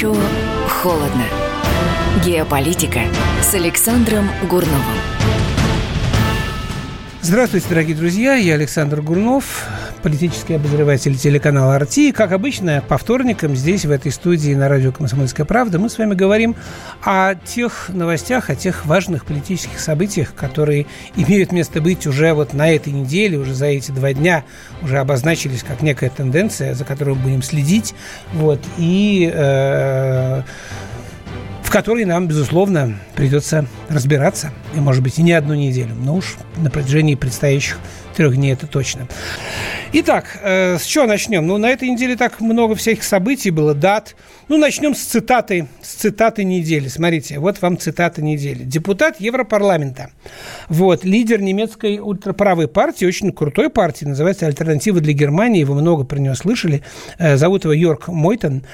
Горячо, холодно. Геополитика с Александром Гурновым. Здравствуйте, дорогие друзья. Я Александр Гурнов, политический обозреватель телеканала «Арти». Как обычно, по вторникам здесь, в этой студии на радио «Комсомольская правда» мы с вами говорим о тех новостях, о тех важных политических событиях, которые имеют место быть уже вот на этой неделе, уже за эти два дня, уже обозначились как некая тенденция, за которой мы будем следить. Вот, и э, в которой нам, безусловно, придется разбираться. И, может быть, и не одну неделю, но уж на протяжении предстоящих трех дней это точно. Итак, э, с чего начнем? Ну, на этой неделе так много всяких событий было, дат. Ну, начнем с цитаты, с цитаты недели. Смотрите, вот вам цитата недели. Депутат Европарламента, вот, лидер немецкой ультраправой партии, очень крутой партии, называется «Альтернатива для Германии», вы много про нее слышали, э, зовут его Йорк Мойтон,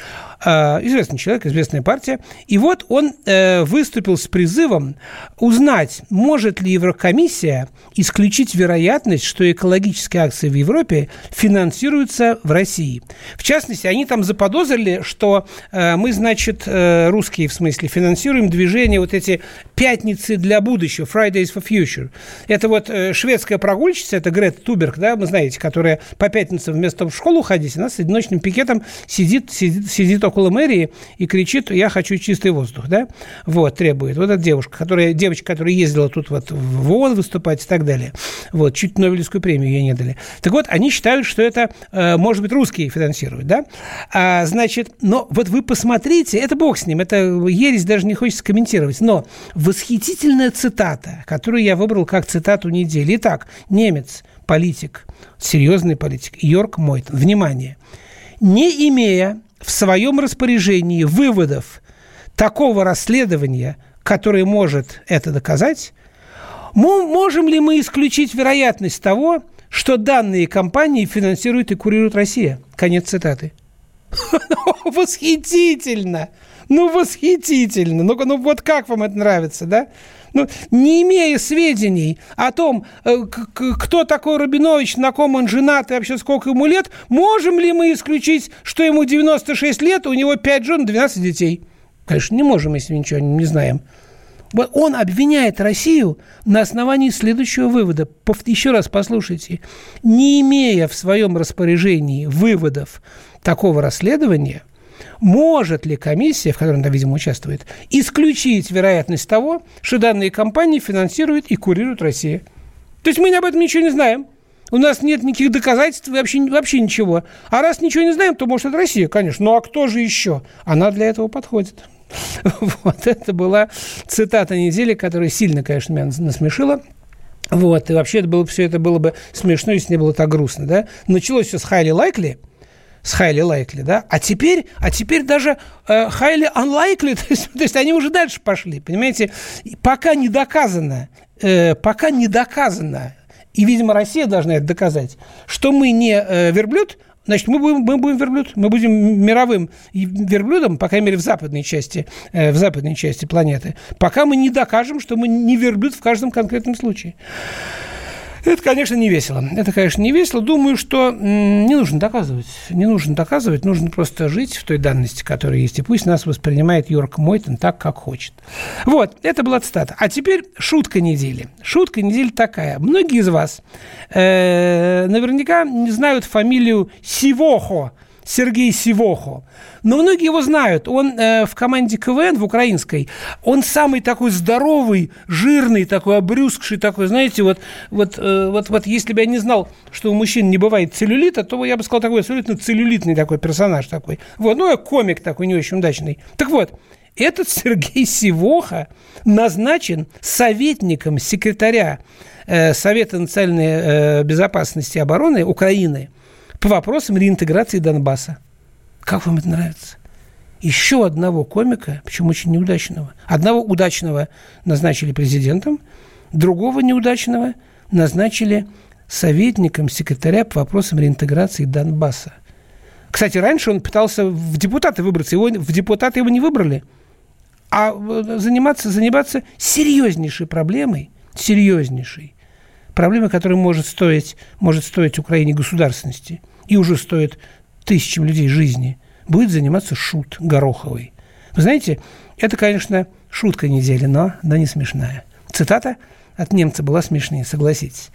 известный человек, известная партия. И вот он э, выступил с призывом узнать, может ли Еврокомиссия исключить вероятность, что экологические акции в Европе финансируются в России. В частности, они там заподозрили, что э, мы, значит, э, русские, в смысле, финансируем движение вот эти пятницы для будущего, Fridays for Future. Это вот э, шведская прогульщица, это Грет Туберг, да, вы знаете, которая по пятницам вместо в школу ходить, она с одиночным пикетом сидит, сидит, сидит около мэрии и кричит, я хочу чистый воздух, да, вот, требует. Вот эта девушка, которая, девочка, которая ездила тут вот в ООН выступать и так далее. Вот, чуть Нобелевскую премию ей не дали. Так вот, они считают, что это, э, может быть, русские финансируют, да? А, значит, но вот вы посмотрите, это бог с ним, это ересь даже не хочется комментировать, но восхитительная цитата, которую я выбрал как цитату недели. Итак, немец, политик, серьезный политик, Йорк Мойтон. Внимание. Не имея в своем распоряжении выводов такого расследования, которое может это доказать, можем ли мы исключить вероятность того, что данные компании финансирует и курирует Россия? Конец цитаты. Восхитительно! Ну, восхитительно! Ну, ну вот как вам это нравится, да? Ну, не имея сведений о том, э, кто такой Рабинович, на ком он женат и вообще сколько ему лет, можем ли мы исключить, что ему 96 лет, у него 5 жен, 12 детей? Конечно, не можем, если ничего не знаем. Он обвиняет Россию на основании следующего вывода. Еще раз послушайте. Не имея в своем распоряжении выводов такого расследования, может ли комиссия, в которой она, видимо, участвует, исключить вероятность того, что данные компании финансируют и курируют Россия? То есть мы об этом ничего не знаем. У нас нет никаких доказательств, вообще, вообще ничего. А раз ничего не знаем, то, может, это Россия, конечно. Ну, а кто же еще? Она для этого подходит. Вот это была цитата недели, которая сильно, конечно, меня насмешила. Вот, и вообще это было, все это было бы смешно, если не было так грустно, да. Началось все с Хайли Лайкли, с highly likely, да, а теперь, а теперь даже э, highly unlikely, то есть, то есть они уже дальше пошли, понимаете, пока не доказано, э, пока не доказано, и, видимо, Россия должна это доказать, что мы не э, верблюд, Значит, мы будем, мы будем верблюд, мы будем мировым верблюдом, по крайней мере, в западной части, э, в западной части планеты, пока мы не докажем, что мы не верблюд в каждом конкретном случае. Это, конечно, не весело. Это, конечно, не весело. Думаю, что не нужно доказывать. Не нужно доказывать, нужно просто жить в той данности, которая есть. И пусть нас воспринимает Йорк Мойтон так, как хочет. Вот, это была цитата. А теперь шутка недели. Шутка недели такая. Многие из вас э, наверняка не знают фамилию Сивохо. Сергей Сивохо. Но многие его знают. Он э, в команде КВН, в украинской, он самый такой здоровый, жирный, такой обрюзгший, такой, знаете, вот, вот, э, вот, вот если бы я не знал, что у мужчин не бывает целлюлита, то я бы сказал такой абсолютно целлюлитный такой персонаж такой. Вот, ну, комик такой не очень удачный. Так вот, этот Сергей Сивоха назначен советником секретаря э, Совета национальной э, безопасности и обороны Украины – по вопросам реинтеграции Донбасса. Как вам это нравится? Еще одного комика, причем очень неудачного. Одного удачного назначили президентом, другого неудачного назначили советником секретаря по вопросам реинтеграции Донбасса. Кстати, раньше он пытался в депутаты выбраться, его, в депутаты его не выбрали. А э, заниматься, заниматься серьезнейшей проблемой, серьезнейшей, проблемой, которая может стоить, может стоить Украине государственности – и уже стоит тысячам людей жизни, будет заниматься шут Гороховой. Вы знаете, это, конечно, шутка недели, но, но не смешная. Цитата – от немца была смешнее, согласитесь.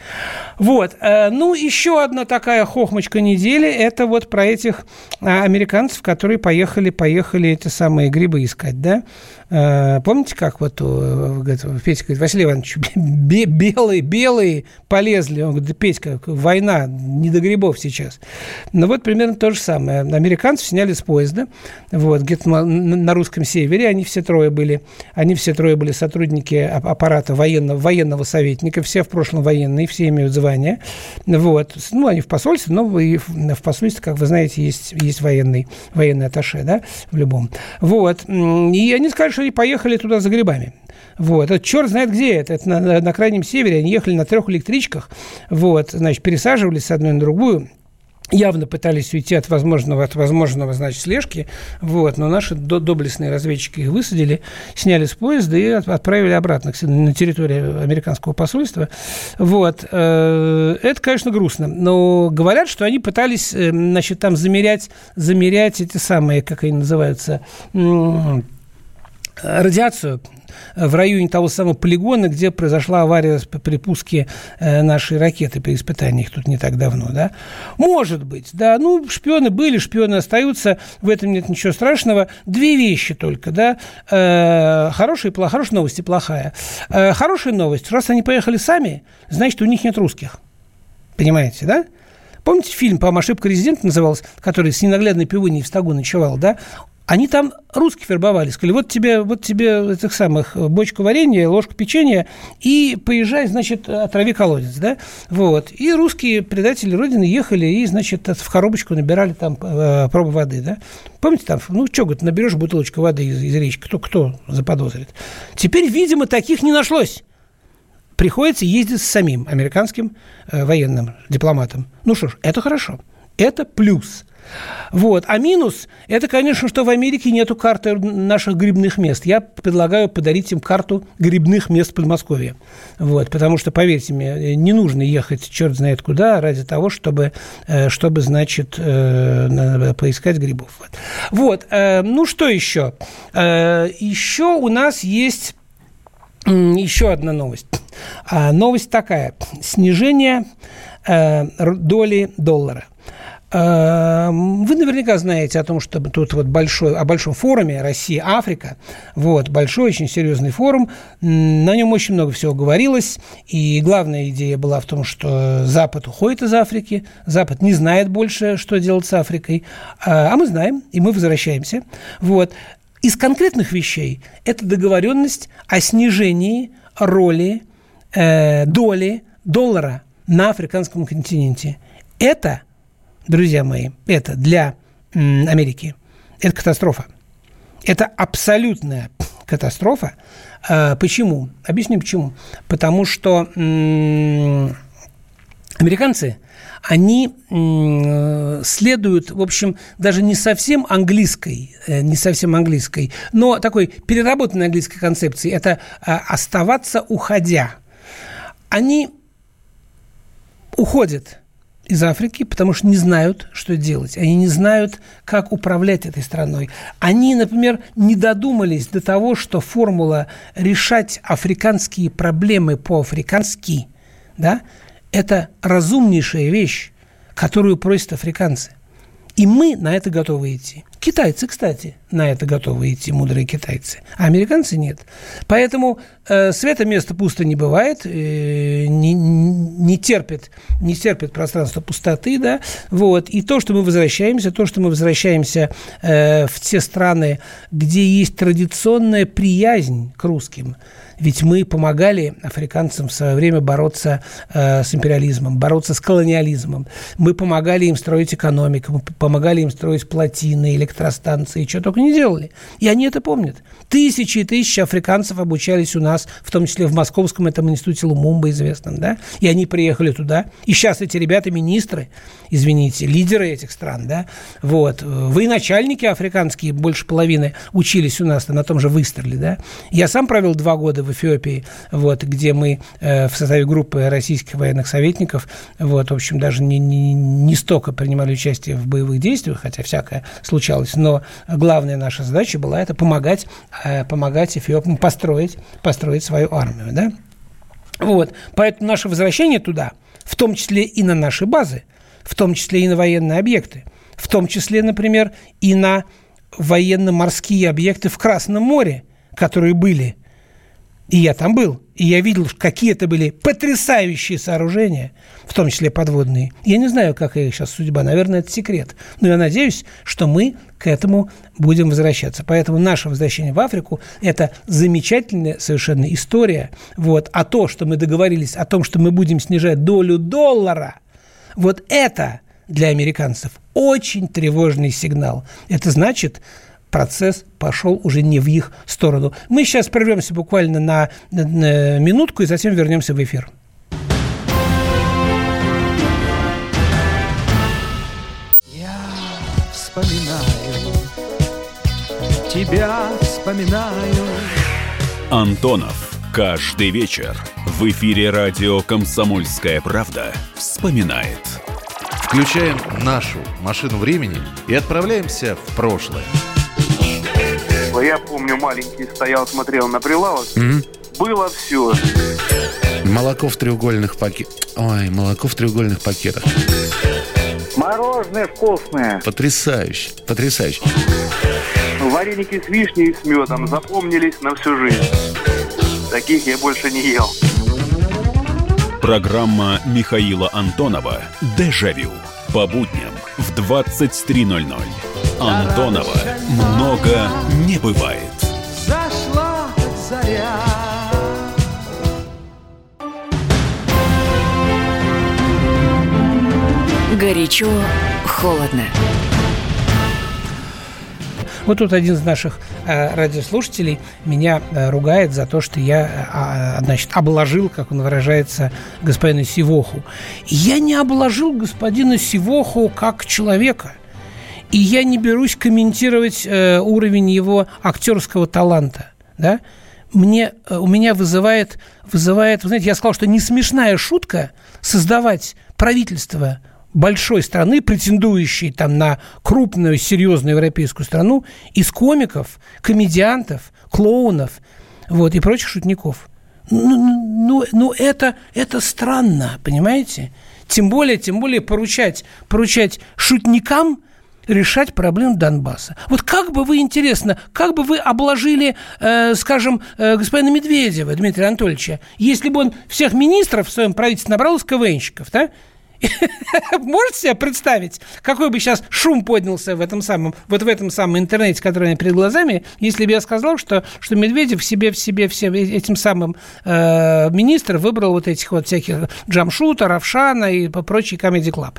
Вот. Э, ну, еще одна такая хохмочка недели – это вот про этих а, американцев, которые поехали, поехали эти самые грибы искать, да? Э, помните, как вот Петя говорит, Василий Иванович, белые, белые полезли. Он говорит, Петька, война, не до грибов сейчас. Ну, вот примерно то же самое. Американцев сняли с поезда, вот, где-то на русском севере, они все трое были, они все трое были сотрудники аппарата военного, военного советника, все в прошлом военные, все имеют звание, вот. Ну, они в посольстве, но в посольстве, как вы знаете, есть, есть военный, военный атташе, да, в любом. Вот. И они сказали, они поехали туда за грибами. Вот. Это черт знает где это. Это на, на, на крайнем севере. Они ехали на трех электричках. Вот. Значит, пересаживались с одной на другую явно пытались уйти от возможного, от возможного, значит, слежки, вот, но наши доблестные разведчики их высадили, сняли с поезда и отправили обратно на территорию американского посольства, вот, э, это, конечно, грустно, но говорят, что они пытались, э, значит, там замерять, замерять эти самые, как они называются, радиацию в районе того самого полигона, где произошла авария при пуске э, нашей ракеты при испытании их тут не так давно, да? Может быть, да. Ну, шпионы были, шпионы остаются, в этом нет ничего страшного. Две вещи только, да. Э, хорошая, плохая, хорошая новость и плохая. Хорошая новость, раз они поехали сами, значит, у них нет русских. Понимаете, да? Помните фильм, по-моему, «Ошибка резидента» назывался, который с ненаглядной пивуней в стогу ночевал, да? Они там русских вербовали. Сказали, вот тебе, вот тебе этих самых э, бочку варенья, ложку печенья, и поезжай, значит, отрави колодец, да? Вот. И русские предатели Родины ехали и, значит, в коробочку набирали там э, пробы воды, да? Помните там, ну, что, говорит, наберешь бутылочку воды из, из речки, кто, кто заподозрит? Теперь, видимо, таких не нашлось приходится ездить с самим американским э, военным дипломатом. Ну что ж, это хорошо. Это плюс. Вот. А минус – это, конечно, что в Америке нету карты наших грибных мест. Я предлагаю подарить им карту грибных мест Подмосковья. Вот. Потому что, поверьте мне, не нужно ехать черт знает куда ради того, чтобы, э, чтобы значит, э, поискать грибов. Вот. Э, ну, что еще? Еще у нас есть еще одна новость. А, новость такая. Снижение доли доллара – вы наверняка знаете о том, что тут вот большой, о большом форуме Россия-Африка. Вот, большой, очень серьезный форум. На нем очень много всего говорилось. И главная идея была в том, что Запад уходит из Африки. Запад не знает больше, что делать с Африкой. А, а мы знаем, и мы возвращаемся. Вот. Из конкретных вещей это договоренность о снижении роли, э, доли доллара на африканском континенте. Это – друзья мои, это для Америки, это катастрофа. Это абсолютная катастрофа. А, почему? Объясню почему. Потому что американцы, они следуют, в общем, даже не совсем английской, э, не совсем английской, но такой переработанной английской концепции. Это а, оставаться уходя. Они уходят из Африки, потому что не знают, что делать. Они не знают, как управлять этой страной. Они, например, не додумались до того, что формула решать африканские проблемы по-африкански, да, это разумнейшая вещь, которую просят африканцы. И мы на это готовы идти. Китайцы, кстати, на это готовы идти, мудрые китайцы. А американцы нет. Поэтому э, света места пусто не бывает, э, не, не, терпит, не терпит пространство пустоты, да. Вот. И то, что мы возвращаемся, то, что мы возвращаемся э, в те страны, где есть традиционная приязнь к русским – ведь мы помогали африканцам в свое время бороться э, с империализмом, бороться с колониализмом. Мы помогали им строить экономику, мы помогали им строить плотины, электростанции, что только не делали. И они это помнят. Тысячи и тысячи африканцев обучались у нас, в том числе в Московском этом институте Лумумба известном, да, и они приехали туда. И сейчас эти ребята министры, извините, лидеры этих стран, да, вот. Вы начальники африканские, больше половины учились у нас на том же Выстерле, да. Я сам провел два года в Эфиопии, вот, где мы э, в составе группы российских военных советников, вот, в общем, даже не, не, не столько принимали участие в боевых действиях, хотя всякое случалось, но главная наша задача была это помогать, э, помогать эфиопам построить, построить свою армию, да? Вот, поэтому наше возвращение туда, в том числе и на наши базы, в том числе и на военные объекты, в том числе, например, и на военно-морские объекты в Красном море, которые были. И я там был. И я видел, какие это были потрясающие сооружения, в том числе подводные. Я не знаю, какая их сейчас судьба. Наверное, это секрет. Но я надеюсь, что мы к этому будем возвращаться. Поэтому наше возвращение в Африку – это замечательная совершенно история. Вот. А то, что мы договорились о том, что мы будем снижать долю доллара, вот это для американцев очень тревожный сигнал. Это значит, процесс пошел уже не в их сторону. Мы сейчас прервемся буквально на, на, на минутку и затем вернемся в эфир. Я вспоминаю, тебя вспоминаю. Антонов. Каждый вечер в эфире радио «Комсомольская правда» вспоминает. Включаем нашу машину времени и отправляемся в прошлое. Помню, маленький стоял, смотрел на прилавок. Mm-hmm. Было все. Молоко в треугольных пакетах. Ой, молоко в треугольных пакетах. Мороженое вкусное. Потрясающе, потрясающе. Вареники с вишней и с медом запомнились на всю жизнь. Таких я больше не ел. Программа Михаила Антонова «Дежавю» по будням в 23.00. Антонова много не бывает. Заря. Горячо, холодно. Вот тут один из наших э, радиослушателей меня э, ругает за то, что я, э, значит, обложил, как он выражается, господина Сивоху. Я не обложил господина Сивоху как человека. И я не берусь комментировать уровень его актерского таланта. Да? Мне, э, у меня вызывает, вызывает, вы знаете, я сказал, что не смешная шутка создавать правительство большой страны, претендующей там на крупную, серьезную европейскую страну, из комиков, комедиантов, клоунов вот, и прочих шутников. Ну, ну, ну, ну это, это странно, понимаете? Тем более, тем более поручать, поручать шутникам решать проблему Донбасса. Вот как бы вы, интересно, как бы вы обложили, э, скажем, э, господина Медведева, Дмитрия Анатольевича, если бы он всех министров в своем правительстве набрал из КВНщиков, да? Можете себе представить, какой бы сейчас шум поднялся в этом самом, вот в этом самом интернете, который у меня перед глазами, если бы я сказал, что, что Медведев себе, в себе всем этим самым э, министр выбрал вот этих вот всяких Джамшута, Равшана и прочий Comedy Club.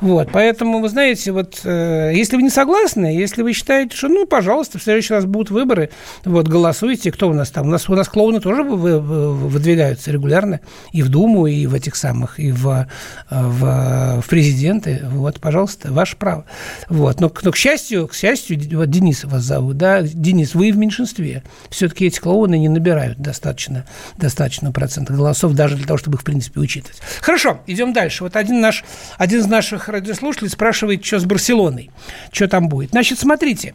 Вот, поэтому, вы знаете, вот, э, если вы не согласны, если вы считаете, что, ну, пожалуйста, в следующий раз будут выборы, вот, голосуйте, кто у нас там, у нас, у нас клоуны тоже вы, вы, выдвигаются регулярно и в Думу, и в этих самых, и в, в, в президенты, вот, пожалуйста, ваше право. Вот, но, но к счастью, к счастью, вот Денис вас зовут, да, Денис, вы в меньшинстве, все-таки эти клоуны не набирают достаточно, достаточно процентов голосов даже для того, чтобы их, в принципе, учитывать. Хорошо, идем дальше. Вот один наш, один из наших наших радиослушателей спрашивает, что с Барселоной, что там будет. Значит, смотрите,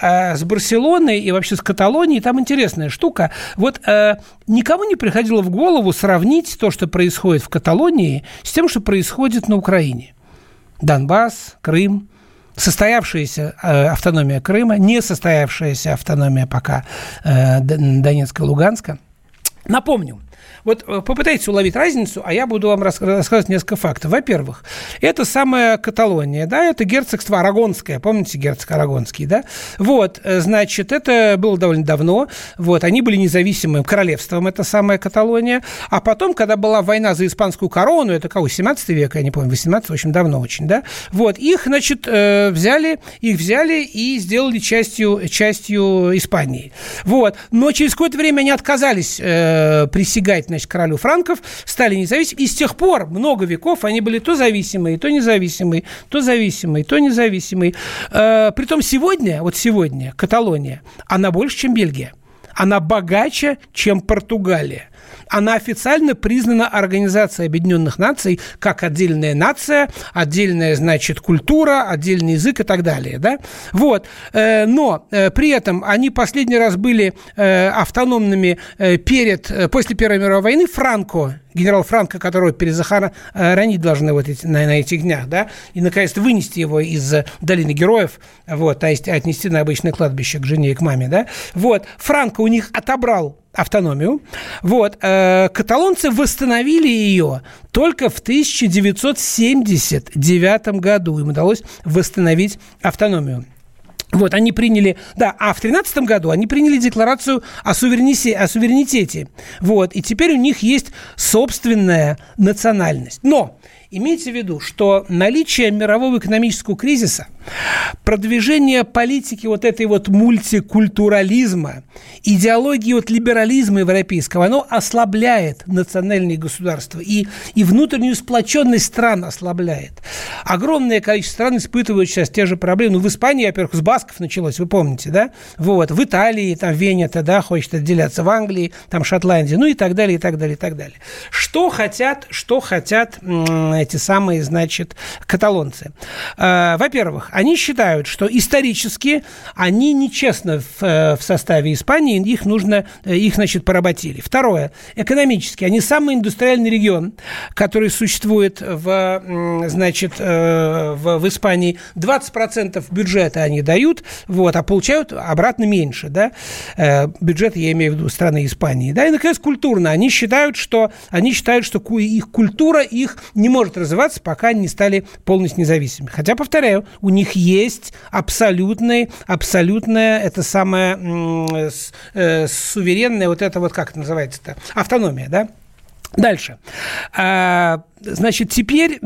э, с Барселоной и вообще с Каталонией там интересная штука. Вот э, никому не приходило в голову сравнить то, что происходит в Каталонии, с тем, что происходит на Украине. Донбасс, Крым, состоявшаяся э, автономия Крыма, не состоявшаяся автономия пока э, Донецка Луганска. Напомню, вот э, попытайтесь уловить разницу, а я буду вам рассказывать несколько фактов. Во-первых, это самая Каталония, да, это герцогство Арагонское, помните герцог Арагонский, да? Вот, э, значит, это было довольно давно, вот, они были независимым королевством, это самая Каталония, а потом, когда была война за испанскую корону, это кого, 17 век, я не помню, 18, в общем, давно очень, да, вот, их, значит, э, взяли, их взяли и сделали частью, частью Испании, вот, но через какое-то время они отказались э, присягать значит, королю франков, стали независимыми. И с тех пор много веков они были то зависимые, то независимые, то зависимые, то независимые. Э, притом сегодня, вот сегодня, Каталония, она больше, чем Бельгия Она богаче, чем Португалия она официально признана Организацией Объединенных Наций как отдельная нация, отдельная, значит, культура, отдельный язык и так далее, да? Вот. Э, но э, при этом они последний раз были э, автономными перед, после Первой мировой войны. Франко, генерал Франко, которого перезахоронить должны вот эти, на, на этих днях, да, и, наконец, вынести его из долины героев, вот, то есть отнести на обычное кладбище к жене и к маме, да, вот, Франко у них отобрал автономию. Вот. Э, каталонцы восстановили ее только в 1979 году. Им удалось восстановить автономию. Вот, они приняли, да, а в 2013 году они приняли декларацию о, суверенитете, о суверенитете. Вот, и теперь у них есть собственная национальность. Но Имейте в виду, что наличие мирового экономического кризиса, продвижение политики вот этой вот мультикультурализма, идеологии вот либерализма европейского, оно ослабляет национальные государства и, и внутреннюю сплоченность стран ослабляет. Огромное количество стран испытывают сейчас те же проблемы. Ну, в Испании, во-первых, с басков началось, вы помните, да? Вот. В Италии, там, Венета, да, хочет отделяться. В Англии, там, Шотландия, ну и так далее, и так далее, и так далее. Что хотят, что хотят эти самые, значит, каталонцы. Э, во-первых, они считают, что исторически они нечестно в, э, в составе Испании, их нужно, э, их, значит, поработили. Второе, экономически, они самый индустриальный регион, который существует в, значит, в, в Испании. 20% бюджета они дают, вот, а получают обратно меньше, да, бюджет, я имею в виду страны Испании, да, и, наконец, культурно. Они считают, что, они считают, что их культура их не может развиваться, пока они не стали полностью независимыми. Хотя, повторяю, у них есть абсолютный, абсолютная, это самое э, суверенная, вот это вот, как это называется-то, автономия, да? Дальше. А, Значит, теперь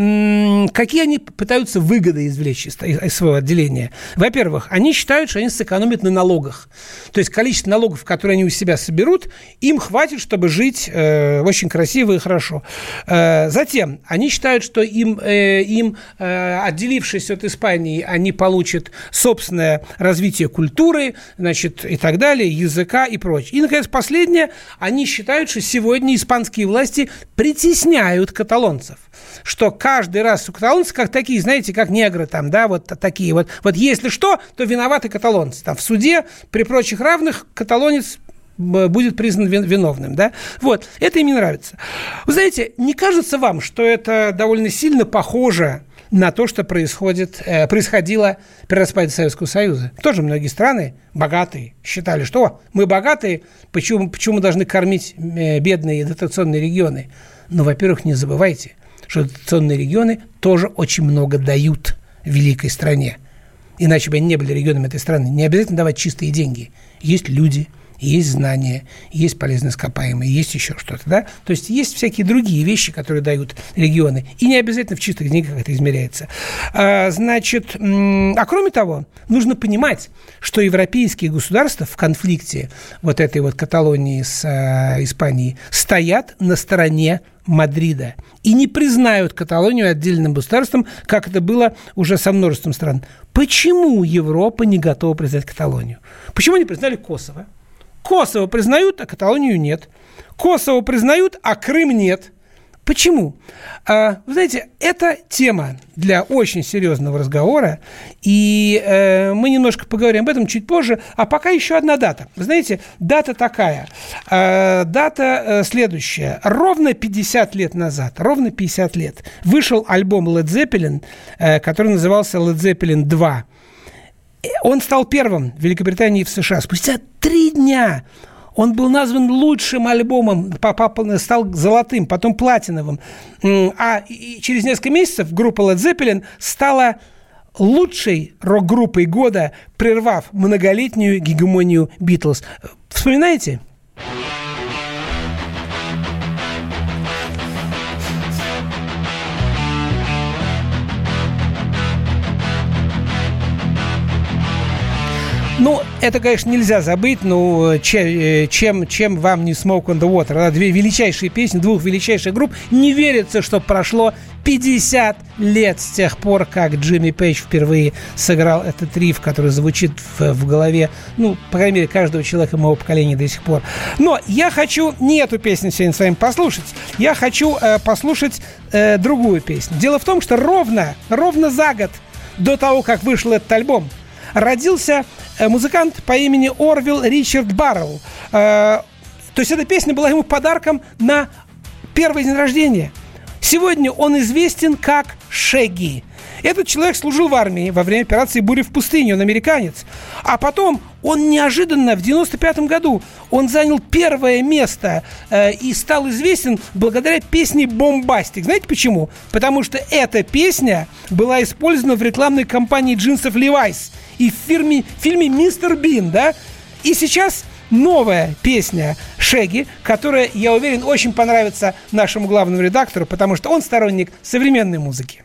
какие они пытаются выгоды извлечь из, своего отделения? Во-первых, они считают, что они сэкономят на налогах. То есть количество налогов, которые они у себя соберут, им хватит, чтобы жить э, очень красиво и хорошо. Э, затем, они считают, что им, э, им э, отделившись от Испании, они получат собственное развитие культуры, значит, и так далее, языка и прочее. И, наконец, последнее, они считают, что сегодня испанские власти притесняют каталонцев каталонцев, что каждый раз у каталонцев как такие, знаете, как негры там, да, вот такие вот. Вот если что, то виноваты каталонцы. Там в суде при прочих равных каталонец будет признан виновным, да? Вот, это им не нравится. Вы знаете, не кажется вам, что это довольно сильно похоже на то, что происходит, э, происходило при распаде Советского Союза. Тоже многие страны богатые считали, что мы богатые, почему, почему мы должны кормить э, бедные дотационные регионы? Но, во-первых, не забывайте, что дотационные регионы тоже очень много дают великой стране. Иначе бы они не были регионами этой страны. Не обязательно давать чистые деньги. Есть люди – есть знания, есть полезные ископаемые, есть еще что-то, да? То есть есть всякие другие вещи, которые дают регионы, и не обязательно в чистых деньгах это измеряется. А, значит, а кроме того, нужно понимать, что европейские государства в конфликте вот этой вот Каталонии с а, Испанией стоят на стороне Мадрида и не признают Каталонию отдельным государством, как это было уже со множеством стран. Почему Европа не готова признать Каталонию? Почему не признали Косово? Косово признают, а Каталонию нет. Косово признают, а Крым нет. Почему? А, вы знаете, это тема для очень серьезного разговора, и э, мы немножко поговорим об этом чуть позже. А пока еще одна дата. Вы знаете, дата такая. Э, дата э, следующая. Ровно 50 лет назад, ровно 50 лет, вышел альбом Led Zeppelin, э, который назывался Led Zeppelin 2 он стал первым в Великобритании и в США. Спустя три дня он был назван лучшим альбомом, стал золотым, потом платиновым. А через несколько месяцев группа Led Zeppelin стала лучшей рок-группой года, прервав многолетнюю гегемонию Битлз. Вспоминаете? Ну, это, конечно, нельзя забыть. Ну, че- э, чем, чем вам не Smoke on the Water? Да, две величайшие песни двух величайших групп. Не верится, что прошло 50 лет с тех пор, как Джимми Пейдж впервые сыграл этот риф, который звучит в, в голове, ну, по крайней мере, каждого человека моего поколения до сих пор. Но я хочу не эту песню сегодня с вами послушать. Я хочу э, послушать э, другую песню. Дело в том, что ровно, ровно за год до того, как вышел этот альбом, родился э, музыкант по имени Орвилл Ричард Барроу. Э, то есть эта песня была ему подарком на первый день рождения. Сегодня он известен как Шеги. Этот человек служил в армии во время операции «Буря в пустыне», он американец. А потом он неожиданно в 95 году он занял первое место э, и стал известен благодаря песне «Бомбастик». Знаете почему? Потому что эта песня была использована в рекламной кампании джинсов Levi's и в фирме, фильме «Мистер Бин», да? И сейчас новая песня Шеги, которая, я уверен, очень понравится нашему главному редактору, потому что он сторонник современной музыки.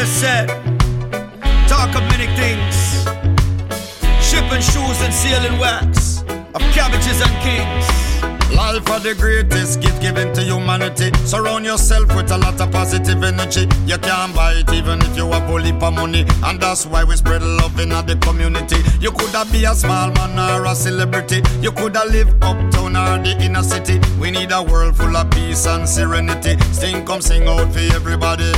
The said. Talk of many things. Shipping shoes and sealing wax. Of cabbages and kings. Life are the greatest gift given to humanity. Surround yourself with a lot of positive energy. You can't buy it even if you have a heap of money. And that's why we spread love in the community. You could have be a small man or a celebrity. You could have live uptown or the inner city. We need a world full of peace and serenity. Sing, come sing out for everybody.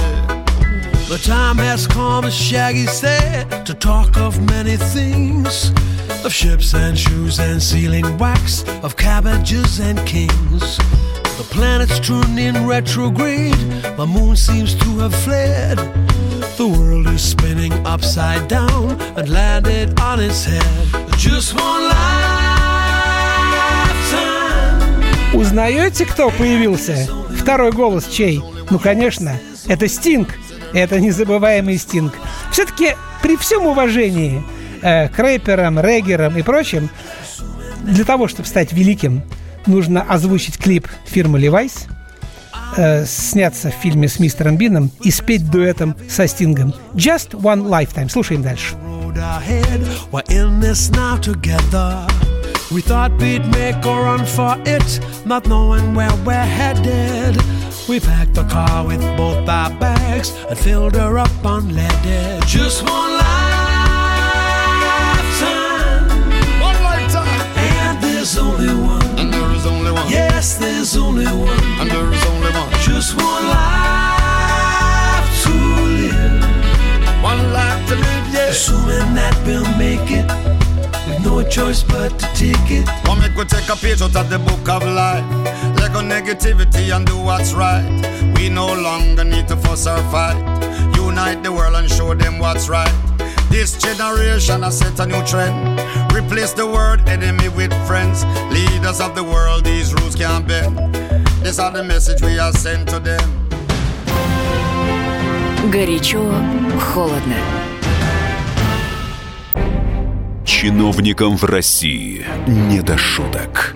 The time has come, as Shaggy said, to talk of many things. Of ships and shoes and sealing wax, of cabbages and kings. The planets turned in retrograde, the moon seems to have fled. The world is spinning upside down and landed on its head. Just one lifetime. Узнаете, кто появился? Второй голос чей? Ну, конечно, это Стинг. Это незабываемый Стинг. Все-таки при всем уважении э, к рэперам, реггерам и прочим, для того, чтобы стать великим, нужно озвучить клип фирмы Levi's, э, сняться в фильме с мистером Бином и спеть дуэтом со Стингом. Just One Lifetime. Слушаем дальше. We thought we'd make a run for it, not knowing where we're headed. We packed the car with both our bags and filled her up unleaded. Just one lifetime, One lifetime. and there's only one. And there is only one. Yes, there's only one. And there is only one. Just one life to live. One life to live, yes. Assuming that we'll make it, with no choice but to take it. One make we take a page out of the book of life Let go negativity and do what's right. We no longer need to fuss or fight. Unite the world and show them what's right. This generation has set a new trend. Replace the word enemy with friends. Leaders of the world, these rules can't bend. These are the message we are sent to them. Горячо, холодно. Чиновникам в России не до шуток.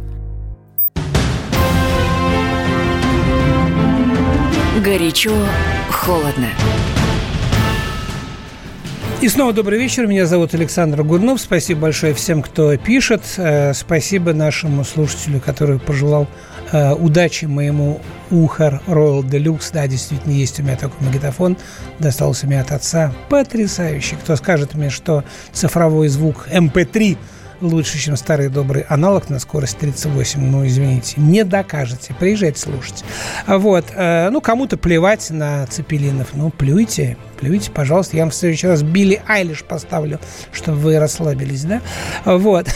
Горячо, холодно. И снова добрый вечер. Меня зовут Александр Гурнов. Спасибо большое всем, кто пишет. Э, Спасибо нашему слушателю, который пожелал э, удачи моему Ухар Royal Deluxe. Да, действительно, есть у меня такой магнитофон. Достался мне от отца. Потрясающий. Кто скажет мне, что цифровой звук MP3 лучше, чем старый добрый аналог на скорость 38. Ну, извините, не докажете. Приезжайте слушать. А Вот. э, Ну, кому-то плевать на цепелинов. Ну, плюйте. Плюйте, пожалуйста. Я вам в следующий раз Билли Айлиш поставлю, чтобы вы расслабились, да? Вот.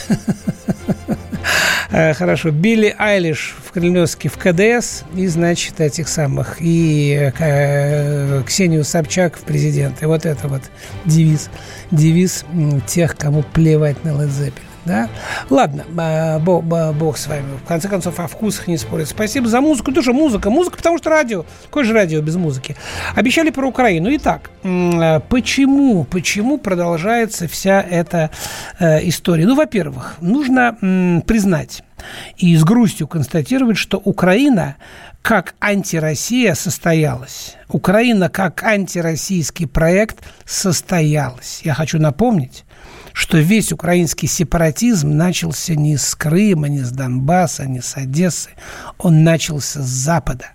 Э, Хорошо. Билли Айлиш в Кремлевске в КДС и, значит, этих самых. И э, Ксению Собчак в президенты. Вот это вот девиз. Девиз тех, кому плевать на Led Zeppelin. Да? Ладно, а, бог, бог с вами. В конце концов, о вкусах не спорят. Спасибо за музыку. Тоже музыка. Музыка, потому что радио. Какое же радио без музыки? Обещали про Украину. Итак, а, почему, почему продолжается вся эта э, история? Ну, во-первых, нужно признать и с грустью констатировать, что Украина как антироссия состоялась. Украина как антироссийский проект состоялась. Я хочу напомнить, что весь украинский сепаратизм начался не с Крыма, не с Донбасса, не с Одессы. Он начался с Запада.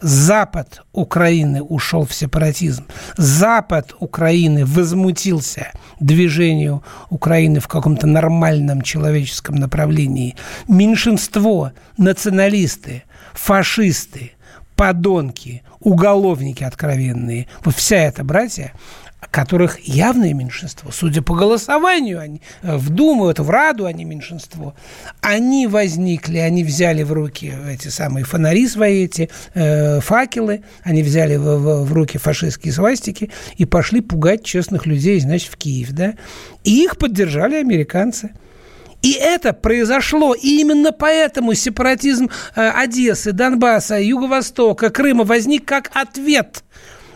Запад Украины ушел в сепаратизм. Запад Украины возмутился движению Украины в каком-то нормальном человеческом направлении. Меньшинство, националисты, фашисты, подонки, уголовники откровенные, вот вся эта братья, которых явное меньшинство, судя по голосованию, они э, в Думу, это в Раду они меньшинство, они возникли, они взяли в руки эти самые фонари свои, эти э, факелы, они взяли в, в- в руки фашистские свастики и пошли пугать честных людей, значит, в Киев, да, и их поддержали американцы. И это произошло. И именно поэтому сепаратизм э, Одессы, Донбасса, Юго-Востока, Крыма возник как ответ.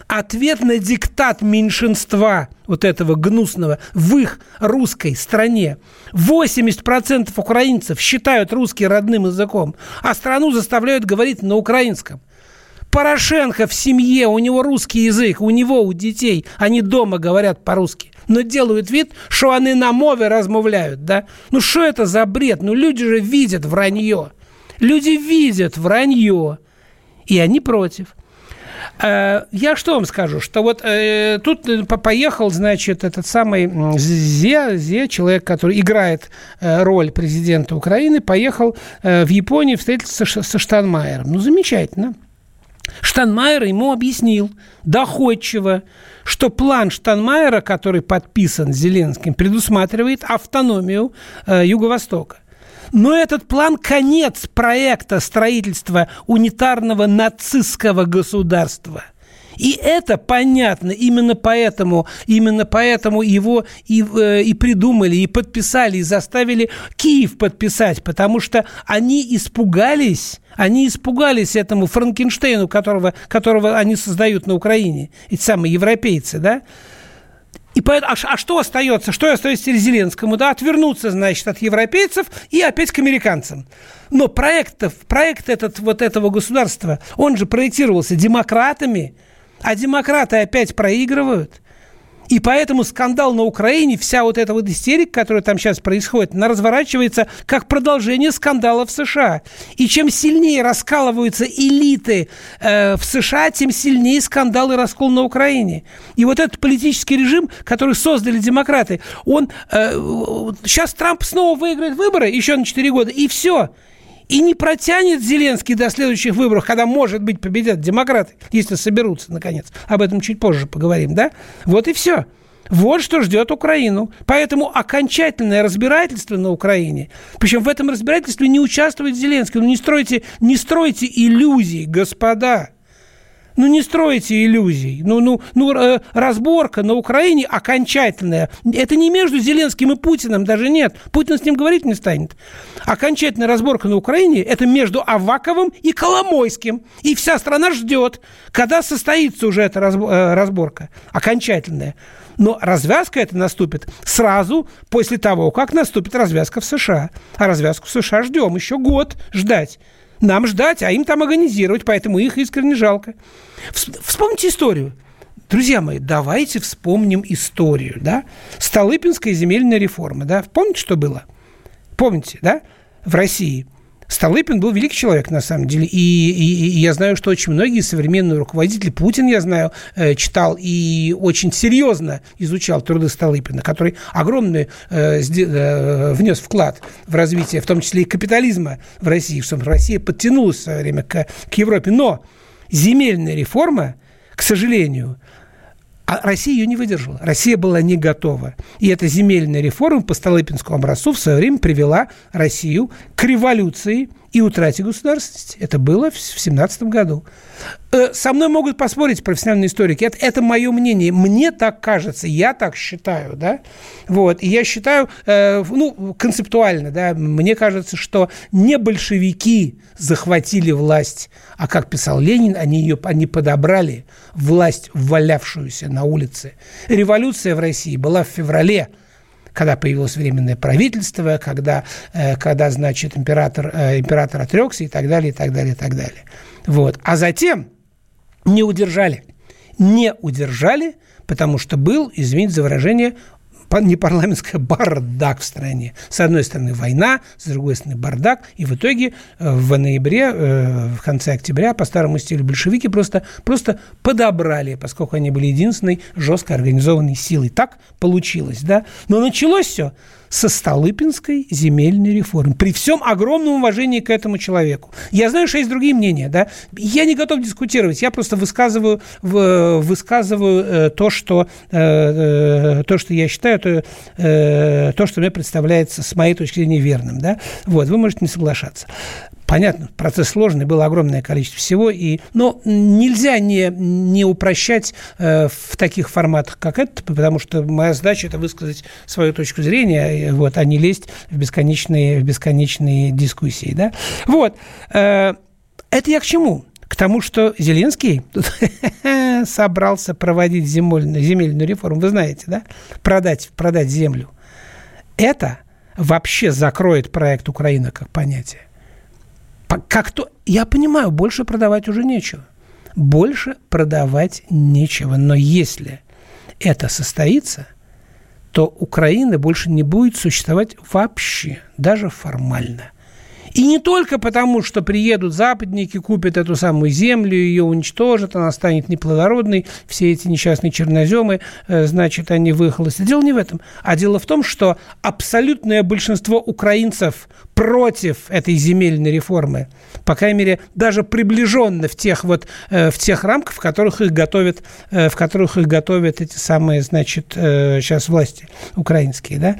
Ответ на диктат меньшинства вот этого гнусного в их русской стране. 80% украинцев считают русский родным языком, а страну заставляют говорить на украинском. Порошенко в семье, у него русский язык, у него, у детей, они дома говорят по-русски. Но делают вид, что они на мове размовляют, да? Ну что это за бред? Ну люди же видят вранье. Люди видят вранье. И они против. Э, Я что вам скажу, что вот э, тут э, по- поехал, значит, этот самый Зе, Зе, человек, который играет роль президента Украины, поехал в Японию встретиться со, со Штанмайером. Ну, замечательно. Штанмайер ему объяснил доходчиво, что план Штанмайера, который подписан Зеленским, предусматривает автономию э, Юго-Востока. Но этот план – конец проекта строительства унитарного нацистского государства. И это понятно, именно поэтому, именно поэтому его и, э, и придумали, и подписали, и заставили Киев подписать, потому что они испугались, они испугались этому Франкенштейну, которого, которого они создают на Украине, эти самые европейцы, да? И поэтому, а, а что остается? Что остается Зеленскому? Да, отвернуться, значит, от европейцев и опять к американцам. Но проект, проект этот, вот этого государства, он же проектировался демократами, а демократы опять проигрывают. И поэтому скандал на Украине, вся вот эта вот истерика, которая там сейчас происходит, она разворачивается как продолжение скандала в США. И чем сильнее раскалываются элиты э, в США, тем сильнее скандал и раскол на Украине. И вот этот политический режим, который создали демократы, он э, сейчас Трамп снова выиграет выборы еще на 4 года, и все. И не протянет Зеленский до следующих выборов, когда, может быть, победят демократы, если соберутся, наконец. Об этом чуть позже поговорим, да? Вот и все. Вот что ждет Украину. Поэтому окончательное разбирательство на Украине, причем в этом разбирательстве не участвует Зеленский. Ну не стройте, не стройте иллюзий, господа. Ну, не стройте иллюзий. Ну, ну, ну, э, разборка на Украине окончательная. Это не между Зеленским и Путиным, даже нет. Путин с ним говорить не станет. Окончательная разборка на Украине – это между Аваковым и Коломойским. И вся страна ждет, когда состоится уже эта э, разборка окончательная. Но развязка это наступит сразу после того, как наступит развязка в США. А развязку в США ждем еще год ждать. Нам ждать, а им там организировать, поэтому их искренне жалко. Вс- Вспомните историю. Друзья мои, давайте вспомним историю, да? Столыпинская земельная реформа, да? Помните, что было? Помните, да? В России – Столыпин был великий человек, на самом деле. И, и, и я знаю, что очень многие современные руководители, Путин, я знаю, э, читал и очень серьезно изучал труды Столыпина, который огромный э, э, внес вклад в развитие, в том числе и капитализма в России, что Россия подтянулась в свое время к, к Европе. Но земельная реформа, к сожалению, а Россия ее не выдержала. Россия была не готова. И эта земельная реформа по Столыпинскому образцу в свое время привела Россию к революции и утрате государственности. Это было в 17 году. Э, со мной могут поспорить профессиональные историки. Это, это мое мнение. Мне так кажется, я так считаю, да. Вот. И я считаю, э, ну, концептуально, да, мне кажется, что не большевики захватили власть, а, как писал Ленин, они ее они подобрали, власть, валявшуюся на улице. Революция в России была в феврале когда появилось временное правительство, когда, э, когда значит, император, э, император отрекся и так далее, и так далее, и так далее. Вот. А затем не удержали. Не удержали, потому что был, извините за выражение, не парламентская, бардак в стране. С одной стороны война, с другой стороны бардак. И в итоге э, в ноябре, э, в конце октября по старому стилю большевики просто, просто подобрали, поскольку они были единственной жестко организованной силой. Так получилось, да? Но началось все со Столыпинской земельной реформы. При всем огромном уважении к этому человеку. Я знаю, что есть другие мнения, да. Я не готов дискутировать. Я просто высказываю, высказываю э, то, что, э, э, то, что я считаю, то, то, что мне представляется с моей точки зрения верным, да. Вот, вы можете не соглашаться. Понятно, процесс сложный, было огромное количество всего, и, но нельзя не, не упрощать э, в таких форматах, как этот, потому что моя задача – это высказать свою точку зрения, вот, а не лезть в бесконечные, в бесконечные дискуссии. Да? Вот. Э, это я к чему? К тому, что Зеленский собрался проводить земельную, земельную реформу, вы знаете, да? Продать, продать землю. Это вообще закроет проект Украина как понятие как то, я понимаю, больше продавать уже нечего. Больше продавать нечего. Но если это состоится, то Украина больше не будет существовать вообще, даже формально – и не только потому, что приедут западники, купят эту самую землю, ее уничтожат, она станет неплодородной, все эти несчастные черноземы, э, значит, они выхолостят. Дело не в этом. А дело в том, что абсолютное большинство украинцев против этой земельной реформы, по крайней мере, даже приближенно в тех вот, э, в тех рамках, в которых их готовят, э, в которых их готовят эти самые, значит, сейчас власти украинские, да.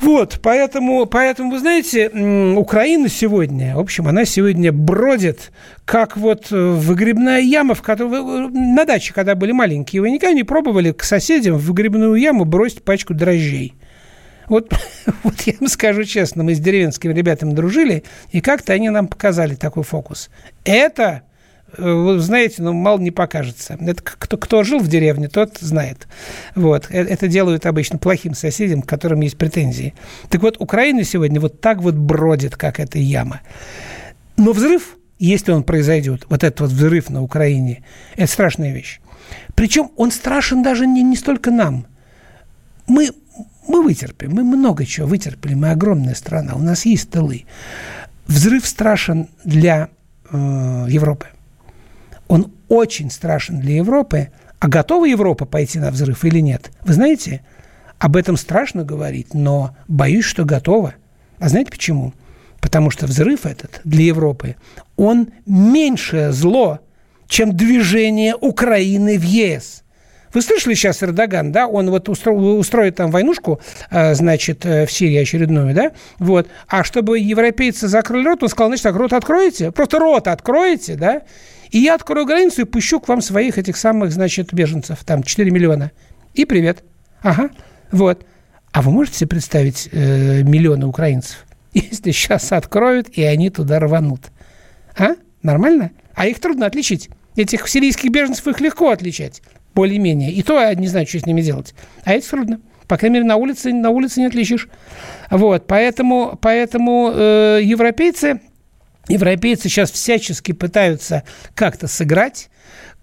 Вот, поэтому, поэтому, вы знаете, Украина сегодня, в общем, она сегодня бродит, как вот э, выгребная яма, в которой вы, на даче, когда были маленькие, вы никогда не пробовали к соседям в выгребную яму бросить пачку дрожжей. Вот, вот я вам скажу честно, мы с деревенскими ребятами дружили, и как-то они нам показали такой фокус. Это Э, вы знаете, ну, мало не покажется. Это кто, кто жил в деревне, тот знает. Вот. Э, это делают обычно плохим соседям, к которым есть претензии. Так вот, Украина сегодня вот так вот бродит, как эта яма. Но взрыв, если он произойдет, вот этот вот взрыв на Украине, это страшная вещь. Причем он страшен даже не, не столько нам. Мы, мы вытерпим, мы много чего вытерпели, мы огромная страна, у нас есть тылы. Взрыв страшен для э, Европы он очень страшен для Европы. А готова Европа пойти на взрыв или нет? Вы знаете, об этом страшно говорить, но боюсь, что готова. А знаете почему? Потому что взрыв этот для Европы, он меньшее зло, чем движение Украины в ЕС. Вы слышали сейчас Эрдоган, да? Он вот устро, устроит там войнушку, э, значит, э, в Сирии очередную, да? Вот. А чтобы европейцы закрыли рот, он сказал, значит, так, рот откроете? Просто рот откроете, да? И я открою границу и пущу к вам своих этих самых, значит, беженцев. Там 4 миллиона. И привет. Ага. Вот. А вы можете себе представить э, миллионы украинцев, если сейчас откроют, и они туда рванут? А? Нормально? А их трудно отличить. Этих сирийских беженцев их легко отличать, более-менее. И то я не знаю, что с ними делать. А эти трудно. По крайней мере, на улице, на улице не отличишь. Вот, поэтому, поэтому э, европейцы Европейцы сейчас всячески пытаются как-то сыграть,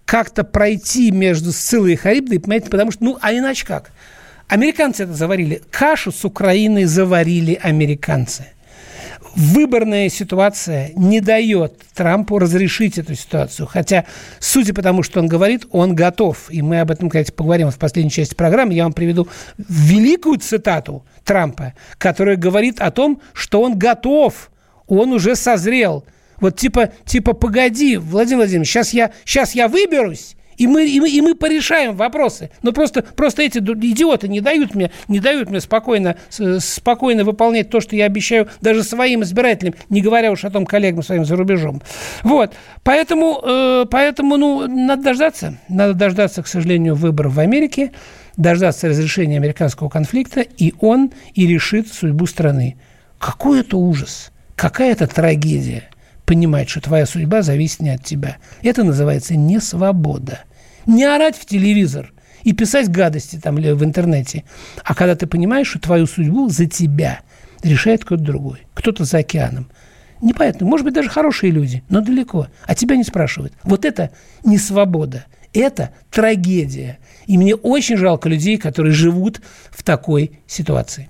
как-то пройти между Сциллой и Харибдой, понимаете, потому что, ну, а иначе как? Американцы это заварили. Кашу с Украиной заварили американцы. Выборная ситуация не дает Трампу разрешить эту ситуацию. Хотя, судя по тому, что он говорит, он готов. И мы об этом, кстати, поговорим в последней части программы. Я вам приведу великую цитату Трампа, которая говорит о том, что он готов, он уже созрел. Вот типа, типа, погоди, Владимир Владимирович, сейчас я, сейчас я выберусь, и мы, и мы, и мы порешаем вопросы. Но просто, просто эти идиоты не дают мне, не дают мне спокойно, спокойно выполнять то, что я обещаю даже своим избирателям, не говоря уж о том коллегам своим за рубежом. Вот. Поэтому, э, поэтому ну, надо дождаться. Надо дождаться, к сожалению, выборов в Америке, дождаться разрешения американского конфликта, и он и решит судьбу страны. Какой это ужас! Какая это трагедия! понимать, что твоя судьба зависит не от тебя. Это называется не свобода. Не орать в телевизор и писать гадости там в интернете, а когда ты понимаешь, что твою судьбу за тебя решает кто-то другой, кто-то за океаном. Непонятно, может быть, даже хорошие люди, но далеко, а тебя не спрашивают. Вот это не свобода, это трагедия. И мне очень жалко людей, которые живут в такой ситуации.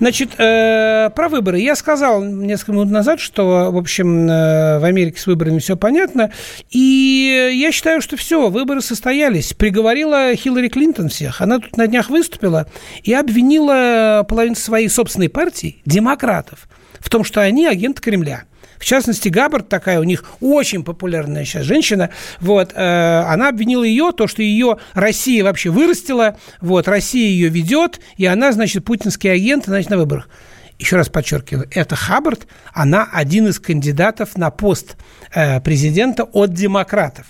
Значит, э, про выборы. Я сказал несколько минут назад, что, в общем, э, в Америке с выборами все понятно. И я считаю, что все, выборы состоялись. Приговорила Хиллари Клинтон всех. Она тут на днях выступила и обвинила половину своей собственной партии, демократов, в том, что они агенты Кремля. В частности, Габбард такая у них очень популярная сейчас женщина. Вот, э, она обвинила ее, то, что ее Россия вообще вырастила, вот, Россия ее ведет, и она, значит, путинский агент, значит, на выборах еще раз подчеркиваю, это Хаббард, она один из кандидатов на пост э, президента от демократов.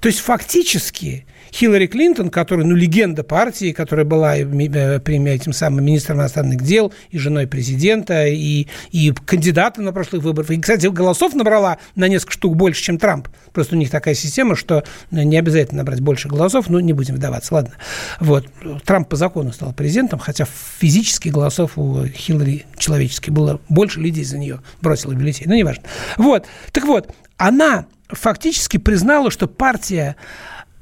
То есть фактически Хиллари Клинтон, которая, ну, легенда партии, которая была э, этим самым министром иностранных дел и женой президента, и, и кандидата на прошлых выборах. И, кстати, голосов набрала на несколько штук больше, чем Трамп. Просто у них такая система, что не обязательно набрать больше голосов, но не будем вдаваться. Ладно. Вот. Трамп по закону стал президентом, хотя физически голосов у Хиллари человечески было больше, людей за нее бросила бюллетень. Ну, неважно. Вот. Так вот, она фактически признала, что партия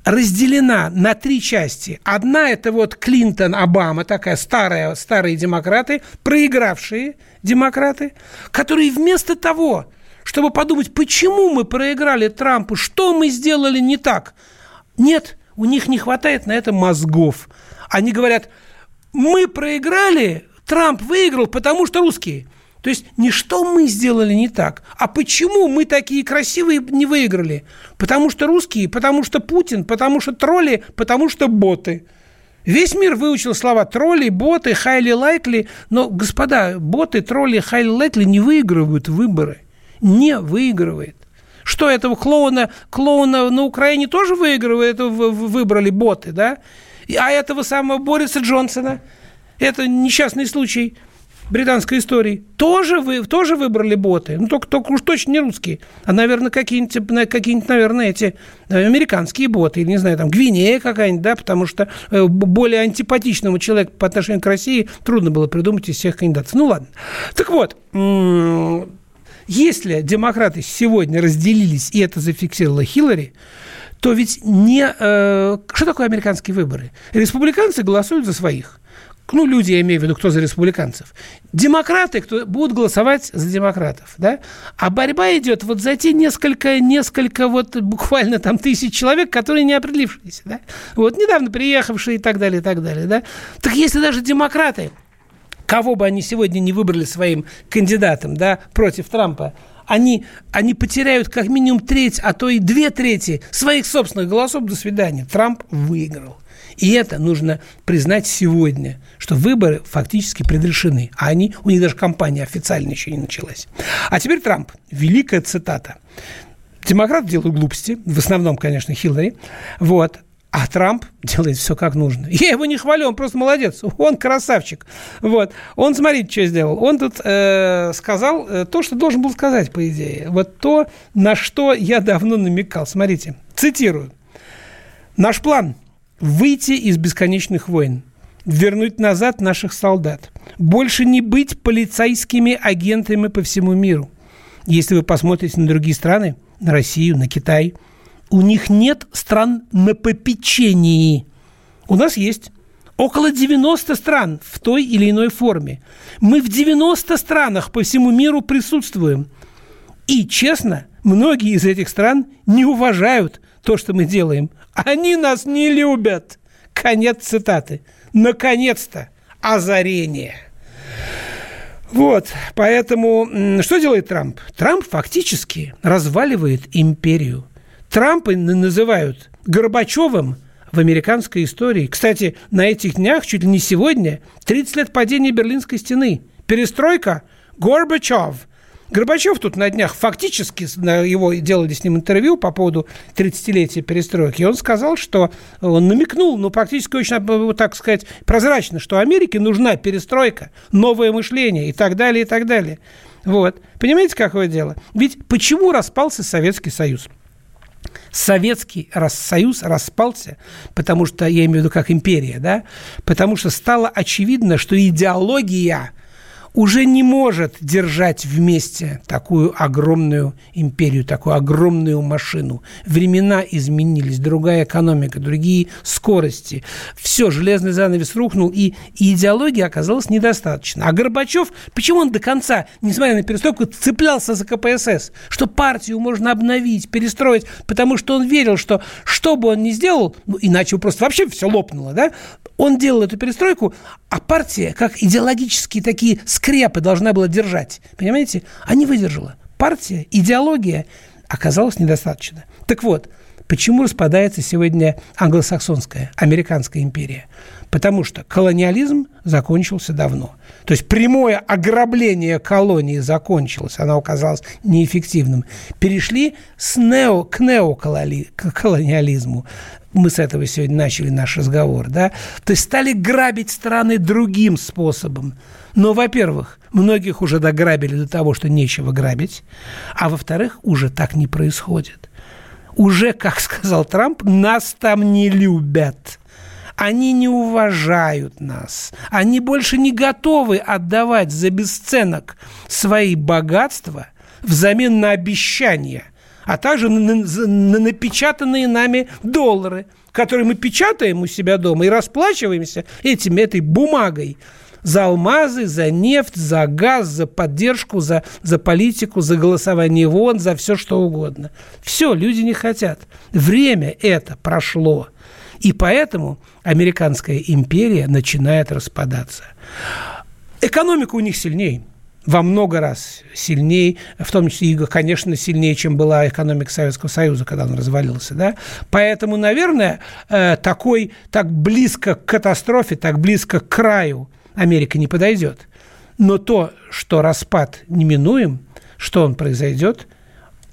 разделена на три части. Одна – это вот Клинтон, Обама, такая старая, старые демократы, проигравшие демократы, которые вместо того, чтобы подумать, почему мы проиграли Трампу, что мы сделали не так, нет, у них не хватает на это мозгов. Они говорят, мы проиграли, Трамп выиграл, потому что русские – то есть не что мы сделали не так, а почему мы такие красивые не выиграли. Потому что русские, потому что Путин, потому что тролли, потому что боты. Весь мир выучил слова тролли, боты, хайли лайкли, но, господа, боты, тролли, хайли лайкли не выигрывают выборы. Не выигрывает. Что этого клоуна, клоуна на Украине тоже выигрывает, выбрали боты, да? А этого самого Бориса Джонсона, это несчастный случай – британской истории, тоже, вы, тоже выбрали боты. Ну, только, только уж точно не русские, а, наверное, какие-нибудь, какие наверное, эти э, американские боты, или, не знаю, там, Гвинея какая-нибудь, да, потому что э, более антипатичному человеку по отношению к России трудно было придумать из всех кандидатов. Ну, ладно. Так вот, если демократы сегодня разделились, и это зафиксировала Хиллари, то ведь не... Э, что такое американские выборы? Республиканцы голосуют за своих ну, люди, я имею в виду, кто за республиканцев. Демократы кто, будут голосовать за демократов, да? А борьба идет вот за те несколько, несколько вот буквально там тысяч человек, которые не определившиеся, да? Вот, недавно приехавшие и так далее, и так далее, да? Так если даже демократы, кого бы они сегодня не выбрали своим кандидатом, да, против Трампа, они, они потеряют как минимум треть, а то и две трети своих собственных голосов. До свидания. Трамп выиграл. И это нужно признать сегодня, что выборы фактически предрешены. А они, у них даже кампания официально еще не началась. А теперь Трамп. Великая цитата. Демократы делают глупости, в основном, конечно, Хиллари. Вот. А Трамп делает все как нужно. Я его не хвалю, он просто молодец. Он красавчик. Вот. Он, смотрите, что сделал. Он тут э, сказал э, то, что должен был сказать, по идее. Вот то, на что я давно намекал. Смотрите, цитирую. Наш план – выйти из бесконечных войн, вернуть назад наших солдат, больше не быть полицейскими агентами по всему миру. Если вы посмотрите на другие страны, на Россию, на Китай – у них нет стран на попечении. У нас есть около 90 стран в той или иной форме. Мы в 90 странах по всему миру присутствуем. И, честно, многие из этих стран не уважают то, что мы делаем. Они нас не любят. Конец цитаты. Наконец-то озарение. Вот, поэтому что делает Трамп? Трамп фактически разваливает империю. Трампа называют Горбачевым в американской истории. Кстати, на этих днях, чуть ли не сегодня, 30 лет падения Берлинской стены. Перестройка Горбачев. Горбачев тут на днях фактически, его делали с ним интервью по поводу 30-летия перестройки, и он сказал, что он намекнул, ну, практически очень, так сказать, прозрачно, что Америке нужна перестройка, новое мышление и так далее, и так далее. Вот. Понимаете, какое дело? Ведь почему распался Советский Союз? Советский Союз распался, потому что, я имею в виду как империя, да, потому что стало очевидно, что идеология уже не может держать вместе такую огромную империю, такую огромную машину. Времена изменились, другая экономика, другие скорости. Все, железный занавес рухнул, и, и идеологии оказалось недостаточно. А Горбачев, почему он до конца, несмотря на перестройку, цеплялся за КПСС? Что партию можно обновить, перестроить, потому что он верил, что что бы он ни сделал, ну, иначе просто вообще все лопнуло, да? Он делал эту перестройку, а партия, как идеологические такие скрепы должна была держать. Понимаете? А не выдержала. Партия, идеология оказалась недостаточно. Так вот, почему распадается сегодня англосаксонская, американская империя? Потому что колониализм закончился давно. То есть прямое ограбление колонии закончилось, оно оказалось неэффективным. Перешли с нео, к неоколониализму мы с этого сегодня начали наш разговор, да, то есть стали грабить страны другим способом. Но, во-первых, многих уже дограбили до того, что нечего грабить, а во-вторых, уже так не происходит. Уже, как сказал Трамп, нас там не любят. Они не уважают нас. Они больше не готовы отдавать за бесценок свои богатства взамен на обещания а также на, на, на напечатанные нами доллары, которые мы печатаем у себя дома и расплачиваемся этим, этой бумагой за алмазы, за нефть, за газ, за поддержку, за, за политику, за голосование вон, за все что угодно. Все, люди не хотят. Время это прошло. И поэтому американская империя начинает распадаться. Экономика у них сильнее во много раз сильнее, в том числе, конечно, сильнее, чем была экономика Советского Союза, когда он развалился. Да? Поэтому, наверное, э, такой, так близко к катастрофе, так близко к краю Америка не подойдет. Но то, что распад неминуем, что он произойдет,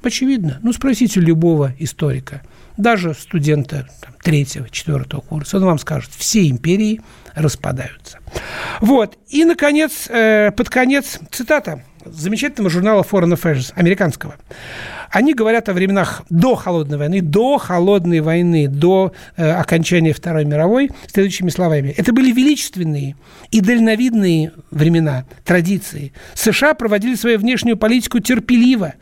очевидно. Ну, спросите любого историка, даже студента там, третьего, четвертого курса, он вам скажет, все империи распадаются. Вот. И, наконец, э, под конец цитата замечательного журнала Foreign Affairs, американского. Они говорят о временах до Холодной войны, до Холодной войны, до э, окончания Второй мировой, следующими словами. Это были величественные и дальновидные времена, традиции. США проводили свою внешнюю политику терпеливо,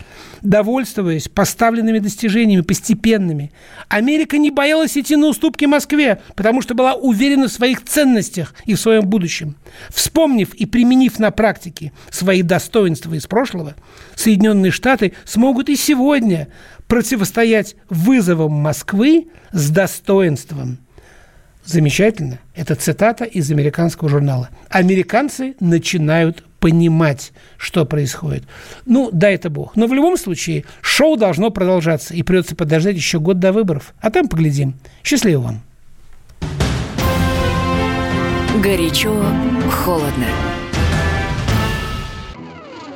довольствуясь поставленными достижениями, постепенными. Америка не боялась идти на уступки Москве, потому что была уверена в своих ценностях и в своем будущем. Вспомнив и применив на практике свои достоинства из прошлого, Соединенные Штаты смогут и сегодня противостоять вызовам Москвы с достоинством. Замечательно. Это цитата из американского журнала. Американцы начинают понимать, что происходит. Ну, дай это бог. Но в любом случае, шоу должно продолжаться, и придется подождать еще год до выборов. А там поглядим. Счастливо вам. Горячо, холодно.